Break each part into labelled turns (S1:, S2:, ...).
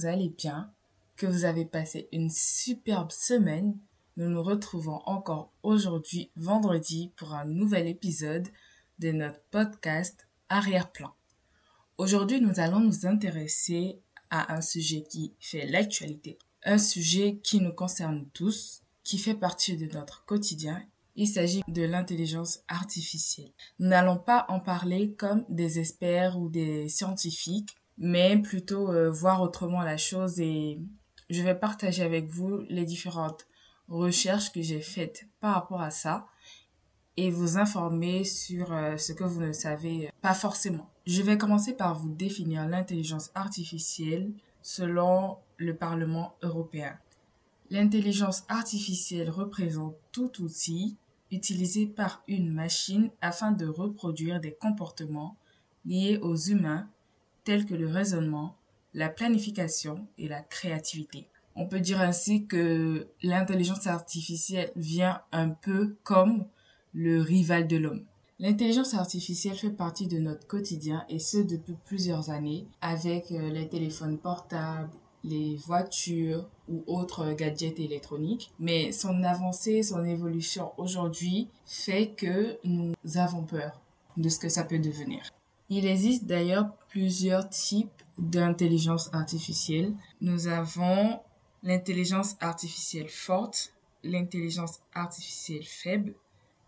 S1: vous allez bien, que vous avez passé une superbe semaine. Nous nous retrouvons encore aujourd'hui, vendredi, pour un nouvel épisode de notre podcast Arrière-plan. Aujourd'hui, nous allons nous intéresser à un sujet qui fait l'actualité, un sujet qui nous concerne tous, qui fait partie de notre quotidien. Il s'agit de l'intelligence artificielle. Nous n'allons pas en parler comme des experts ou des scientifiques, mais plutôt euh, voir autrement la chose et je vais partager avec vous les différentes recherches que j'ai faites par rapport à ça et vous informer sur euh, ce que vous ne savez pas forcément. Je vais commencer par vous définir l'intelligence artificielle selon le Parlement européen. L'intelligence artificielle représente tout outil utilisé par une machine afin de reproduire des comportements liés aux humains tels que le raisonnement, la planification et la créativité. On peut dire ainsi que l'intelligence artificielle vient un peu comme le rival de l'homme. L'intelligence artificielle fait partie de notre quotidien et ce depuis plusieurs années avec euh, les téléphones portables, les voitures ou autres gadgets électroniques. Mais son avancée, son évolution aujourd'hui fait que nous avons peur de ce que ça peut devenir. Il existe d'ailleurs plusieurs types d'intelligence artificielle. Nous avons l'intelligence artificielle forte, l'intelligence artificielle faible,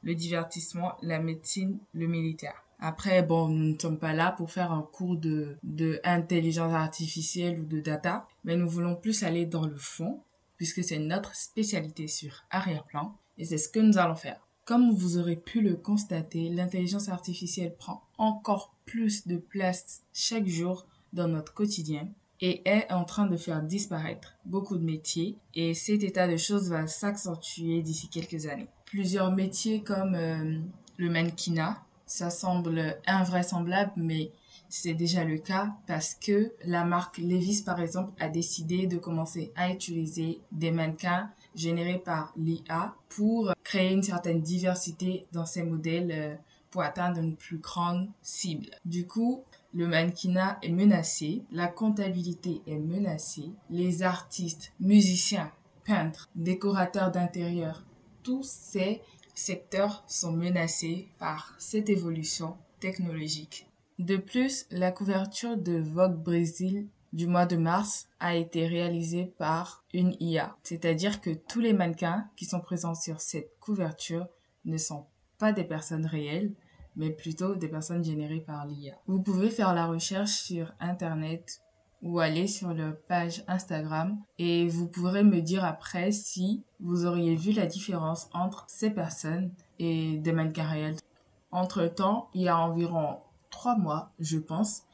S1: le divertissement, la médecine, le militaire. Après, bon, nous ne sommes pas là pour faire un cours de, de intelligence artificielle ou de data, mais nous voulons plus aller dans le fond, puisque c'est notre spécialité sur arrière-plan, et c'est ce que nous allons faire. Comme vous aurez pu le constater, l'intelligence artificielle prend encore plus de place chaque jour dans notre quotidien et est en train de faire disparaître beaucoup de métiers et cet état de choses va s'accentuer d'ici quelques années. Plusieurs métiers comme euh, le mannequinat, ça semble invraisemblable mais c'est déjà le cas parce que la marque Levis par exemple a décidé de commencer à utiliser des mannequins générés par l'IA pour créer une certaine diversité dans ses modèles euh, pour atteindre une plus grande cible. Du coup, le mannequinat est menacé, la comptabilité est menacée, les artistes, musiciens, peintres, décorateurs d'intérieur, tous ces secteurs sont menacés par cette évolution technologique. De plus, la couverture de Vogue Brésil du mois de mars a été réalisée par une IA, c'est-à-dire que tous les mannequins qui sont présents sur cette couverture ne sont pas des personnes réelles, mais plutôt des personnes générées par l'IA. Vous pouvez faire la recherche sur Internet ou aller sur leur page Instagram et vous pourrez me dire après si vous auriez vu la différence entre ces personnes et des mannequins réels. Entre-temps, il y a environ trois mois, je pense,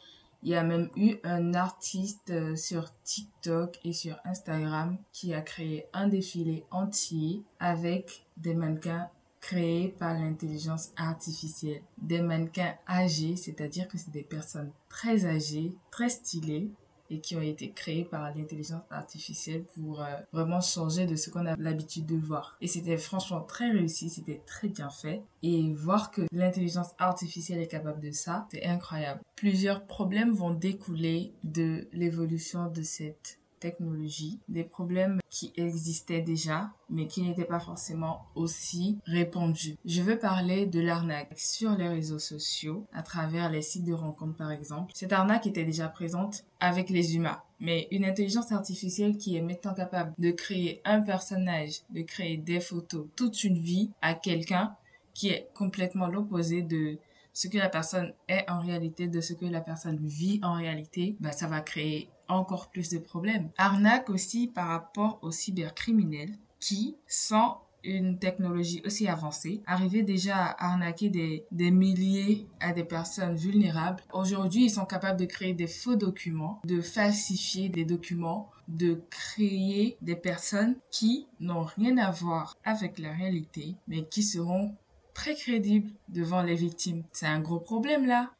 S1: il y a même eu un artiste euh, sur TikTok et sur Instagram qui a créé un défilé entier avec des mannequins créés par l'intelligence artificielle. Des mannequins âgés, c'est-à-dire que c'est des personnes très âgées, très stylées, et qui ont été créés par l'intelligence artificielle pour euh, vraiment changer de ce qu'on a l'habitude de voir. Et c'était franchement très réussi, c'était très bien fait. Et voir que l'intelligence artificielle est capable de ça, c'est incroyable. Plusieurs problèmes vont découler de l'évolution de cette technologie, des problèmes qui existaient déjà, mais qui n'étaient pas forcément aussi répandus. Je veux parler de l'arnaque sur les réseaux sociaux, à travers les sites de rencontres par exemple. Cette arnaque était déjà présente avec les humains. Mais une intelligence artificielle qui est maintenant capable de créer un personnage, de créer des photos, toute une vie à quelqu'un qui est complètement l'opposé de ce que la personne est en réalité, de ce que la personne vit en réalité, bah, ça va créer encore plus de problèmes. Arnaque aussi par rapport aux cybercriminels qui, sans une technologie aussi avancée, arrivaient déjà à arnaquer des, des milliers à des personnes vulnérables. Aujourd'hui, ils sont capables de créer des faux documents, de falsifier des documents, de créer des personnes qui n'ont rien à voir avec la réalité, mais qui seront très crédibles devant les victimes. C'est un gros problème là.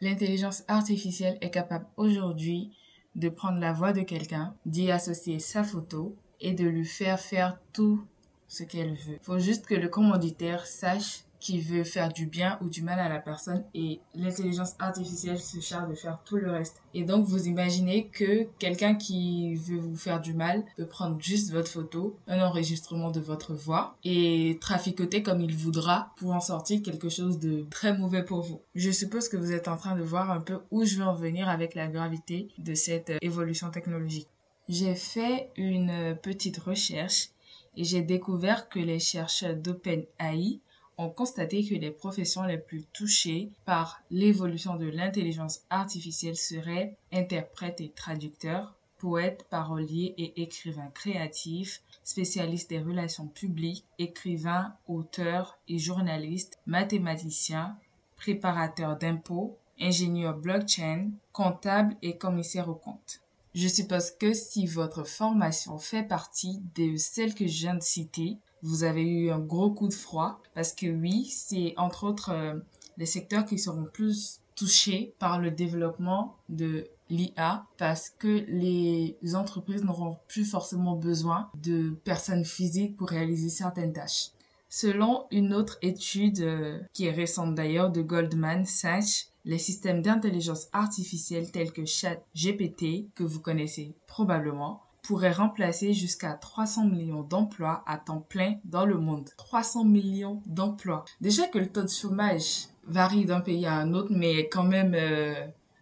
S1: L'intelligence artificielle est capable aujourd'hui de prendre la voix de quelqu'un, d'y associer sa photo et de lui faire faire tout ce qu'elle veut. Faut juste que le commanditaire sache qui veut faire du bien ou du mal à la personne et l'intelligence artificielle se charge de faire tout le reste. Et donc vous imaginez que quelqu'un qui veut vous faire du mal peut prendre juste votre photo, un enregistrement de votre voix et traficoter comme il voudra pour en sortir quelque chose de très mauvais pour vous. Je suppose que vous êtes en train de voir un peu où je veux en venir avec la gravité de cette euh, évolution technologique. J'ai fait une petite recherche et j'ai découvert que les chercheurs d'OpenAI ont constaté que les professions les plus touchées par l'évolution de l'intelligence artificielle seraient interprètes et traducteurs, poètes, paroliers et écrivains créatifs, spécialistes des relations publiques, écrivains, auteurs et journalistes, mathématiciens, préparateurs d'impôts, ingénieurs blockchain, comptables et commissaires aux comptes. Je suppose que si votre formation fait partie de celles que je viens de citer, vous avez eu un gros coup de froid parce que oui, c'est entre autres euh, les secteurs qui seront plus touchés par le développement de l'IA parce que les entreprises n'auront plus forcément besoin de personnes physiques pour réaliser certaines tâches. Selon une autre étude euh, qui est récente d'ailleurs de Goldman Sachs, les systèmes d'intelligence artificielle tels que ChatGPT, que vous connaissez probablement, pourrait remplacer jusqu'à 300 millions d'emplois à temps plein dans le monde. 300 millions d'emplois. Déjà que le taux de chômage varie d'un pays à un autre, mais est quand même euh,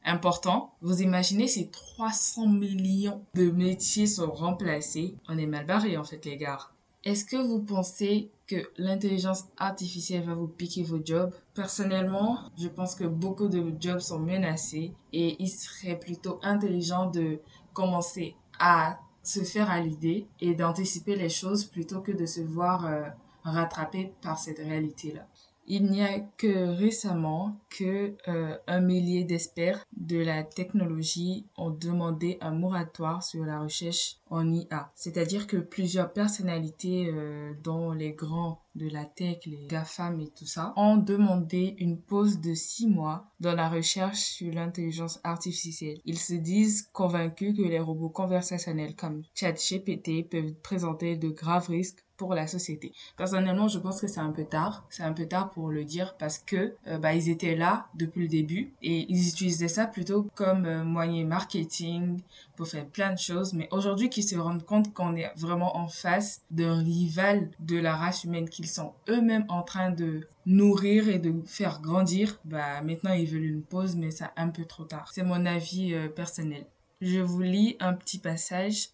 S1: important. Vous imaginez si 300 millions de métiers sont remplacés. On est mal barré en fait les gars. Est-ce que vous pensez que l'intelligence artificielle va vous piquer vos jobs? Personnellement, je pense que beaucoup de jobs sont menacés et il serait plutôt intelligent de commencer à se faire à l'idée et d'anticiper les choses plutôt que de se voir euh, rattrapé par cette réalité-là. Il n'y a que récemment que euh, un millier d'experts de la technologie ont demandé un moratoire sur la recherche en IA. C'est-à-dire que plusieurs personnalités, euh, dont les grands de la tech, les GAFAM et tout ça, ont demandé une pause de six mois dans la recherche sur l'intelligence artificielle. Ils se disent convaincus que les robots conversationnels comme ChatGPT peuvent présenter de graves risques pour la société. Personnellement, je pense que c'est un peu tard. C'est un peu tard pour le dire parce que euh, bah, ils étaient là depuis le début et ils utilisaient ça plutôt comme euh, moyen marketing pour faire plein de choses. Mais aujourd'hui, qu'ils se rendent compte qu'on est vraiment en face d'un rival de la race humaine sont eux-mêmes en train de nourrir et de faire grandir, bah maintenant ils veulent une pause, mais c'est un peu trop tard. C'est mon avis euh, personnel. Je vous lis un petit passage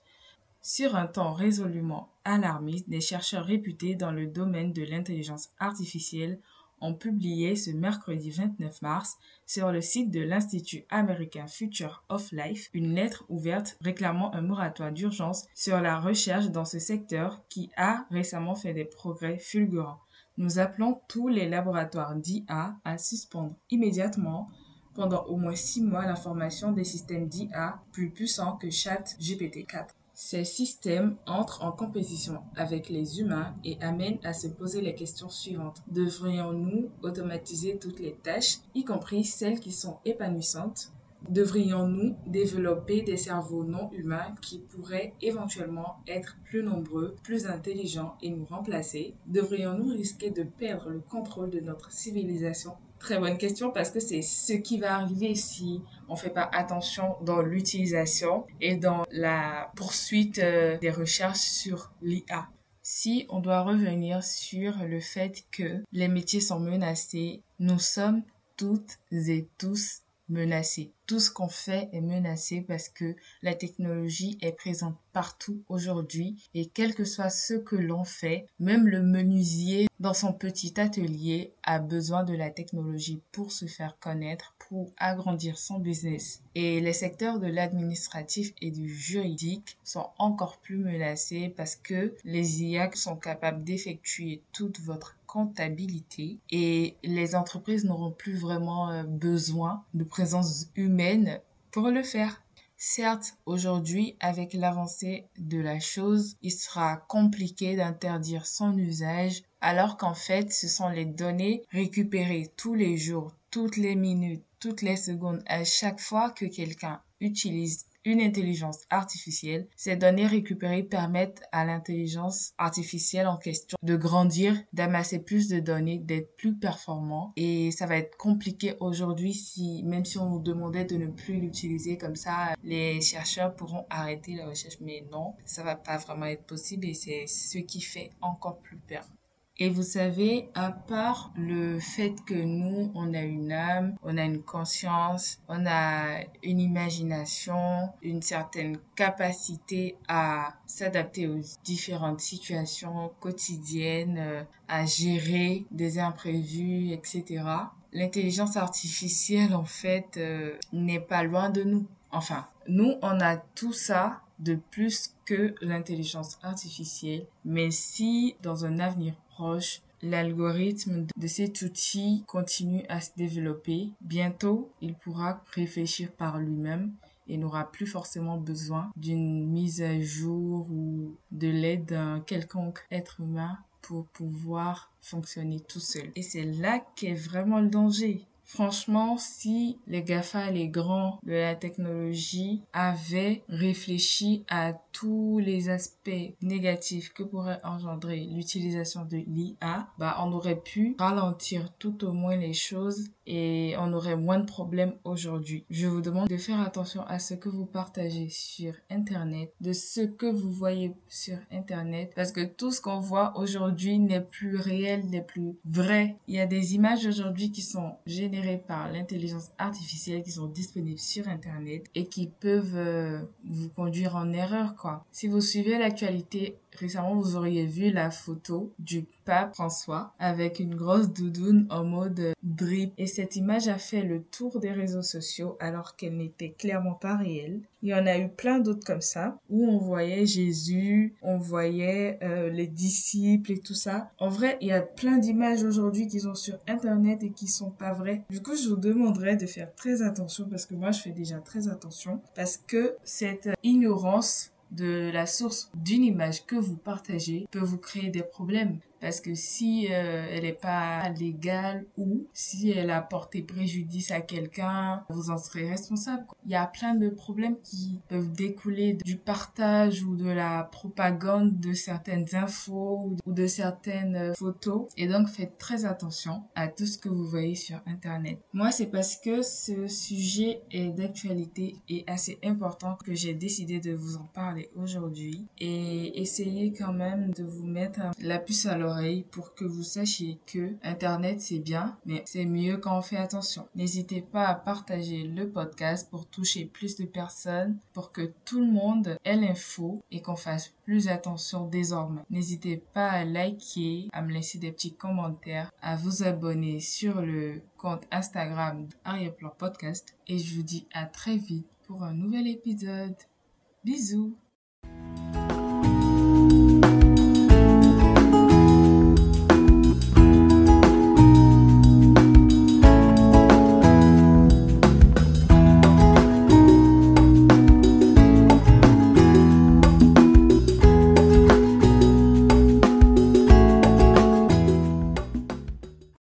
S1: sur un temps résolument alarmiste, des chercheurs réputés dans le domaine de l'intelligence artificielle ont publié ce mercredi 29 mars sur le site de l'Institut américain Future of Life une lettre ouverte réclamant un moratoire d'urgence sur la recherche dans ce secteur qui a récemment fait des progrès fulgurants. Nous appelons tous les laboratoires d'IA à suspendre immédiatement pendant au moins six mois la formation des systèmes d'IA plus puissants que ChatGPT-4. Ces systèmes entrent en compétition avec les humains et amènent à se poser les questions suivantes. Devrions-nous automatiser toutes les tâches, y compris celles qui sont épanouissantes? Devrions-nous développer des cerveaux non humains qui pourraient éventuellement être plus nombreux, plus intelligents et nous remplacer? Devrions-nous risquer de perdre le contrôle de notre civilisation Très bonne question parce que c'est ce qui va arriver si on ne fait pas attention dans l'utilisation et dans la poursuite euh, des recherches sur l'IA. Si on doit revenir sur le fait que les métiers sont menacés, nous sommes toutes et tous menacés. Tout ce qu'on fait est menacé parce que la technologie est présente partout aujourd'hui et quel que soit ce que l'on fait, même le menuisier dans son petit atelier a besoin de la technologie pour se faire connaître, pour agrandir son business. Et les secteurs de l'administratif et du juridique sont encore plus menacés parce que les IA sont capables d'effectuer toute votre comptabilité et les entreprises n'auront plus vraiment euh, besoin de présence humaine pour le faire. Certes, aujourd'hui, avec l'avancée de la chose, il sera compliqué d'interdire son usage, alors qu'en fait, ce sont les données récupérées tous les jours, toutes les minutes, toutes les secondes, à chaque fois que quelqu'un utilise une intelligence artificielle. Ces données récupérées permettent à l'intelligence artificielle en question de grandir, d'amasser plus de données, d'être plus performant. Et ça va être compliqué aujourd'hui si, même si on nous demandait de ne plus l'utiliser comme ça, les chercheurs pourront arrêter la recherche. Mais non, ça va pas vraiment être possible et c'est ce qui fait encore plus peur. Et vous savez, à part le fait que nous, on a une âme, on a une conscience, on a une imagination, une certaine capacité à s'adapter aux différentes situations quotidiennes, euh, à gérer des imprévus, etc. L'intelligence artificielle, en fait, euh, n'est pas loin de nous. Enfin, nous, on a tout ça de plus que l'intelligence artificielle, mais si dans un avenir proche, l'algorithme de cet outil continue à se développer, bientôt il pourra réfléchir par lui-même et n'aura plus forcément besoin d'une mise à jour ou de l'aide d'un quelconque être humain pour pouvoir fonctionner tout seul. Et c'est là qu'est vraiment le danger. Franchement, si les GAFA, les grands de la technologie, avaient réfléchi à tous les aspects négatifs que pourrait engendrer l'utilisation de l'IA, bah, on aurait pu ralentir tout au moins les choses et on aurait moins de problèmes aujourd'hui. Je vous demande de faire attention à ce que vous partagez sur Internet, de ce que vous voyez sur Internet, parce que tout ce qu'on voit aujourd'hui n'est plus réel, n'est plus vrai. Il y a des images aujourd'hui qui sont générées par l'intelligence artificielle qui sont disponibles sur Internet et qui peuvent euh, vous conduire en erreur, quoi. Si vous suivez l'actualité Récemment, vous auriez vu la photo du pape François avec une grosse doudoune en mode drip. Et cette image a fait le tour des réseaux sociaux alors qu'elle n'était clairement pas réelle. Il y en a eu plein d'autres comme ça où on voyait Jésus, on voyait euh, les disciples et tout ça. En vrai, il y a plein d'images aujourd'hui qui sont sur internet et qui sont pas vraies. Du coup, je vous demanderais de faire très attention parce que moi, je fais déjà très attention parce que cette ignorance de la source d'une image que vous partagez peut vous créer des problèmes parce que si euh, elle n'est pas légale ou si elle a porté préjudice à quelqu'un, vous en serez responsable. Il y a plein de problèmes qui peuvent découler du partage ou de la propagande de certaines infos ou de certaines euh, photos. Et donc faites très attention à tout ce que vous voyez sur Internet. Moi, c'est parce que ce sujet est d'actualité et assez important que j'ai décidé de vous en parler aujourd'hui et essayer quand même de vous mettre la puce à l'oreille pour que vous sachiez que Internet c'est bien, mais c'est mieux quand on fait attention. N'hésitez pas à partager le podcast pour toucher plus de personnes, pour que tout le monde ait l'info et qu'on fasse plus attention désormais. N'hésitez pas à liker, à me laisser des petits commentaires, à vous abonner sur le compte Instagram Arrière-Plan Podcast et je vous dis à très vite pour un nouvel épisode. Bisous